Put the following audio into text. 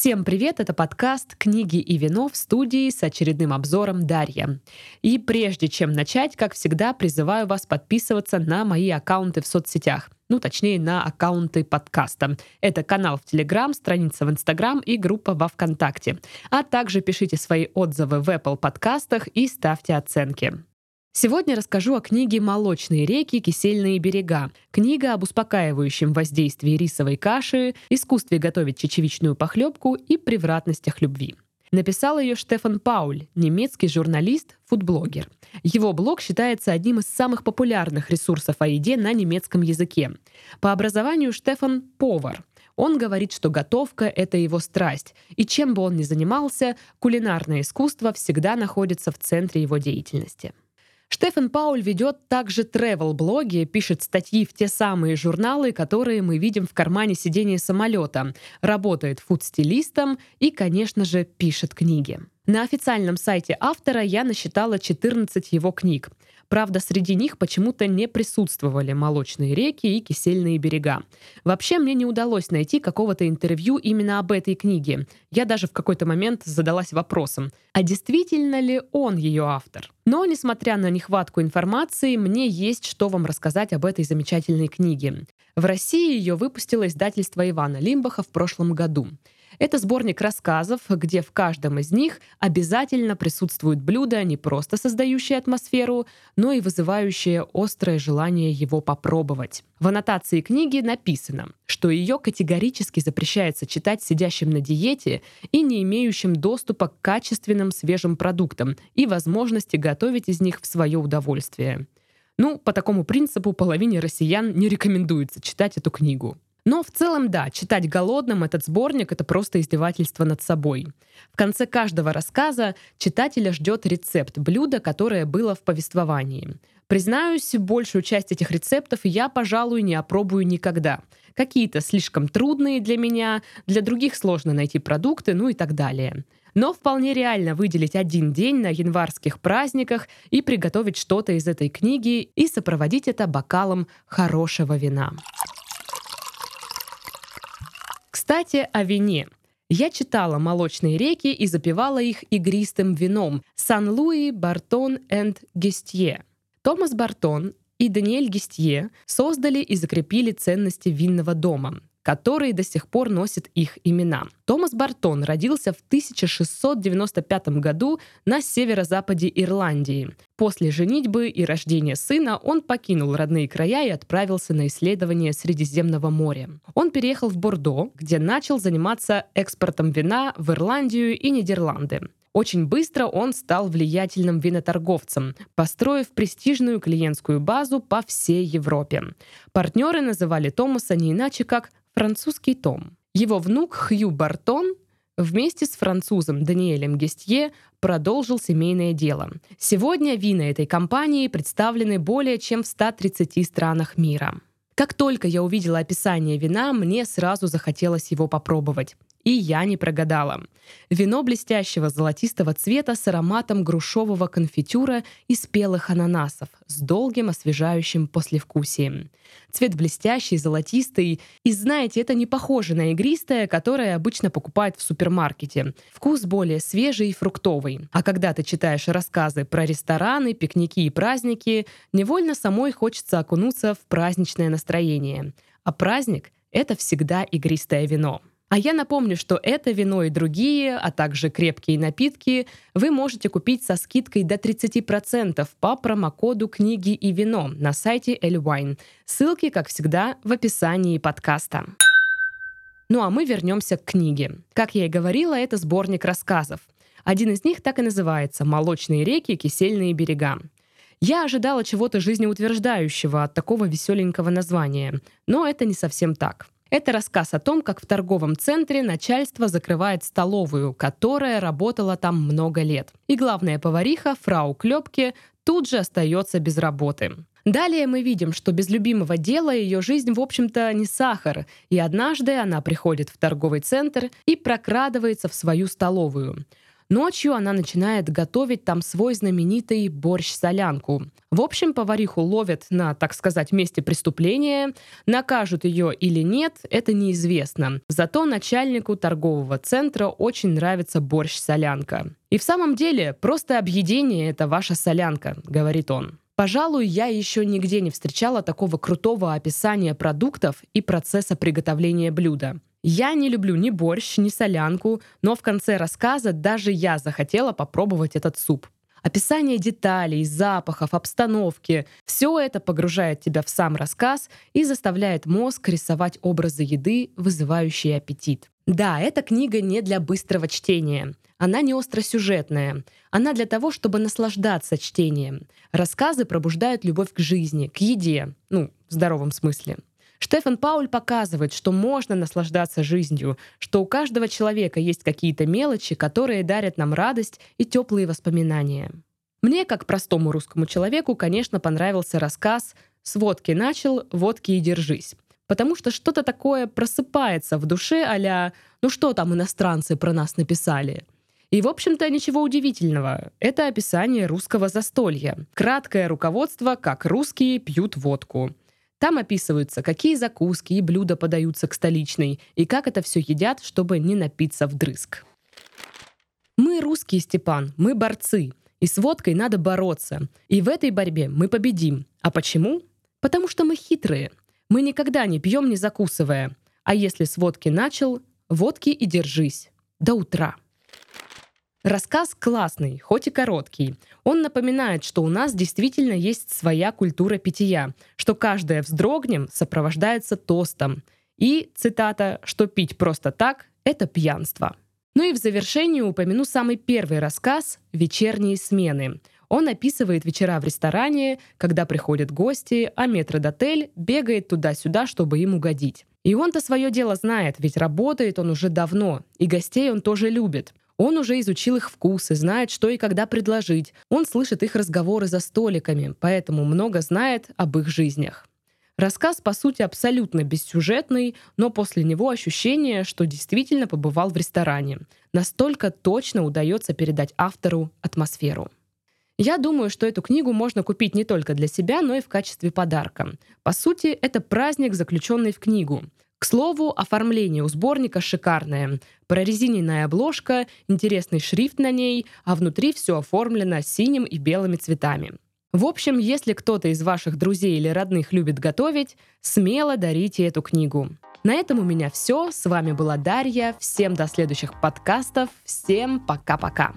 Всем привет, это подкаст «Книги и вино» в студии с очередным обзором Дарья. И прежде чем начать, как всегда, призываю вас подписываться на мои аккаунты в соцсетях. Ну, точнее, на аккаунты подкаста. Это канал в Телеграм, страница в Инстаграм и группа во Вконтакте. А также пишите свои отзывы в Apple подкастах и ставьте оценки. Сегодня расскажу о книге «Молочные реки. Кисельные берега». Книга об успокаивающем воздействии рисовой каши, искусстве готовить чечевичную похлебку и превратностях любви. Написал ее Штефан Пауль, немецкий журналист, фудблогер. Его блог считается одним из самых популярных ресурсов о еде на немецком языке. По образованию Штефан — повар. Он говорит, что готовка — это его страсть, и чем бы он ни занимался, кулинарное искусство всегда находится в центре его деятельности. Штефан Пауль ведет также travel-блоги, пишет статьи в те самые журналы, которые мы видим в кармане сидения самолета, работает фуд-стилистом и, конечно же, пишет книги. На официальном сайте автора я насчитала 14 его книг. Правда, среди них почему-то не присутствовали молочные реки и кисельные берега. Вообще, мне не удалось найти какого-то интервью именно об этой книге. Я даже в какой-то момент задалась вопросом, а действительно ли он ее автор? Но, несмотря на нехватку информации, мне есть что вам рассказать об этой замечательной книге. В России ее выпустило издательство Ивана Лимбаха в прошлом году. Это сборник рассказов, где в каждом из них обязательно присутствуют блюда, не просто создающие атмосферу, но и вызывающие острое желание его попробовать. В аннотации книги написано, что ее категорически запрещается читать сидящим на диете и не имеющим доступа к качественным свежим продуктам и возможности готовить из них в свое удовольствие. Ну, по такому принципу половине россиян не рекомендуется читать эту книгу. Но в целом, да, читать голодным этот сборник — это просто издевательство над собой. В конце каждого рассказа читателя ждет рецепт блюда, которое было в повествовании. Признаюсь, большую часть этих рецептов я, пожалуй, не опробую никогда. Какие-то слишком трудные для меня, для других сложно найти продукты, ну и так далее. Но вполне реально выделить один день на январских праздниках и приготовить что-то из этой книги и сопроводить это бокалом хорошего вина. Кстати, о вине. Я читала «Молочные реки» и запивала их игристым вином «Сан-Луи, Бартон энд Гестье». Томас Бартон и Даниэль Гестье создали и закрепили ценности винного дома которые до сих пор носят их имена. Томас Бартон родился в 1695 году на северо-западе Ирландии. После женитьбы и рождения сына он покинул родные края и отправился на исследование Средиземного моря. Он переехал в Бордо, где начал заниматься экспортом вина в Ирландию и Нидерланды. Очень быстро он стал влиятельным виноторговцем, построив престижную клиентскую базу по всей Европе. Партнеры называли Томаса не иначе как французский том. Его внук Хью Бартон вместе с французом Даниэлем Гестье продолжил семейное дело. Сегодня вина этой компании представлены более чем в 130 странах мира. Как только я увидела описание вина, мне сразу захотелось его попробовать. И я не прогадала. Вино блестящего золотистого цвета с ароматом грушевого конфитюра и спелых ананасов, с долгим освежающим послевкусием. Цвет блестящий, золотистый. И знаете, это не похоже на игристое, которое обычно покупают в супермаркете. Вкус более свежий и фруктовый. А когда ты читаешь рассказы про рестораны, пикники и праздники, невольно самой хочется окунуться в праздничное настроение. А праздник — это всегда игристое вино. А я напомню, что это вино и другие, а также крепкие напитки вы можете купить со скидкой до 30% по промокоду «Книги и вино» на сайте Elwine. Ссылки, как всегда, в описании подкаста. Ну а мы вернемся к книге. Как я и говорила, это сборник рассказов. Один из них так и называется «Молочные реки, кисельные берега». Я ожидала чего-то жизнеутверждающего от такого веселенького названия, но это не совсем так. Это рассказ о том, как в торговом центре начальство закрывает столовую, которая работала там много лет. И главная повариха, фрау Клепке, тут же остается без работы. Далее мы видим, что без любимого дела ее жизнь, в общем-то, не сахар, и однажды она приходит в торговый центр и прокрадывается в свою столовую. Ночью она начинает готовить там свой знаменитый борщ-солянку. В общем, повариху ловят на, так сказать, месте преступления. Накажут ее или нет, это неизвестно. Зато начальнику торгового центра очень нравится борщ-солянка. И в самом деле, просто объедение — это ваша солянка, говорит он. Пожалуй, я еще нигде не встречала такого крутого описания продуктов и процесса приготовления блюда. Я не люблю ни борщ, ни солянку, но в конце рассказа даже я захотела попробовать этот суп. Описание деталей, запахов, обстановки — все это погружает тебя в сам рассказ и заставляет мозг рисовать образы еды, вызывающие аппетит. Да, эта книга не для быстрого чтения. Она не остросюжетная. Она для того, чтобы наслаждаться чтением. Рассказы пробуждают любовь к жизни, к еде. Ну, в здоровом смысле. Штефан Пауль показывает, что можно наслаждаться жизнью, что у каждого человека есть какие-то мелочи, которые дарят нам радость и теплые воспоминания. Мне, как простому русскому человеку, конечно, понравился рассказ «С водки начал, водки и держись». Потому что что-то такое просыпается в душе а «Ну что там иностранцы про нас написали?» И, в общем-то, ничего удивительного. Это описание русского застолья. Краткое руководство, как русские пьют водку. Там описываются, какие закуски и блюда подаются к столичной, и как это все едят, чтобы не напиться вдрызг. Мы русские, Степан, мы борцы. И с водкой надо бороться. И в этой борьбе мы победим. А почему? Потому что мы хитрые. Мы никогда не пьем, не закусывая. А если с водки начал, водки и держись. До утра. Рассказ классный, хоть и короткий. Он напоминает, что у нас действительно есть своя культура питья, что каждое вздрогнем сопровождается тостом. И, цитата, что пить просто так — это пьянство. Ну и в завершении упомяну самый первый рассказ «Вечерние смены». Он описывает вечера в ресторане, когда приходят гости, а метродотель бегает туда-сюда, чтобы им угодить. И он-то свое дело знает, ведь работает он уже давно, и гостей он тоже любит. Он уже изучил их вкусы, знает, что и когда предложить. Он слышит их разговоры за столиками, поэтому много знает об их жизнях. Рассказ, по сути, абсолютно бессюжетный, но после него ощущение, что действительно побывал в ресторане. Настолько точно удается передать автору атмосферу. Я думаю, что эту книгу можно купить не только для себя, но и в качестве подарка. По сути, это праздник, заключенный в книгу. К слову, оформление у сборника шикарное. Прорезиненная обложка, интересный шрифт на ней, а внутри все оформлено синим и белыми цветами. В общем, если кто-то из ваших друзей или родных любит готовить, смело дарите эту книгу. На этом у меня все. С вами была Дарья. Всем до следующих подкастов. Всем пока-пока.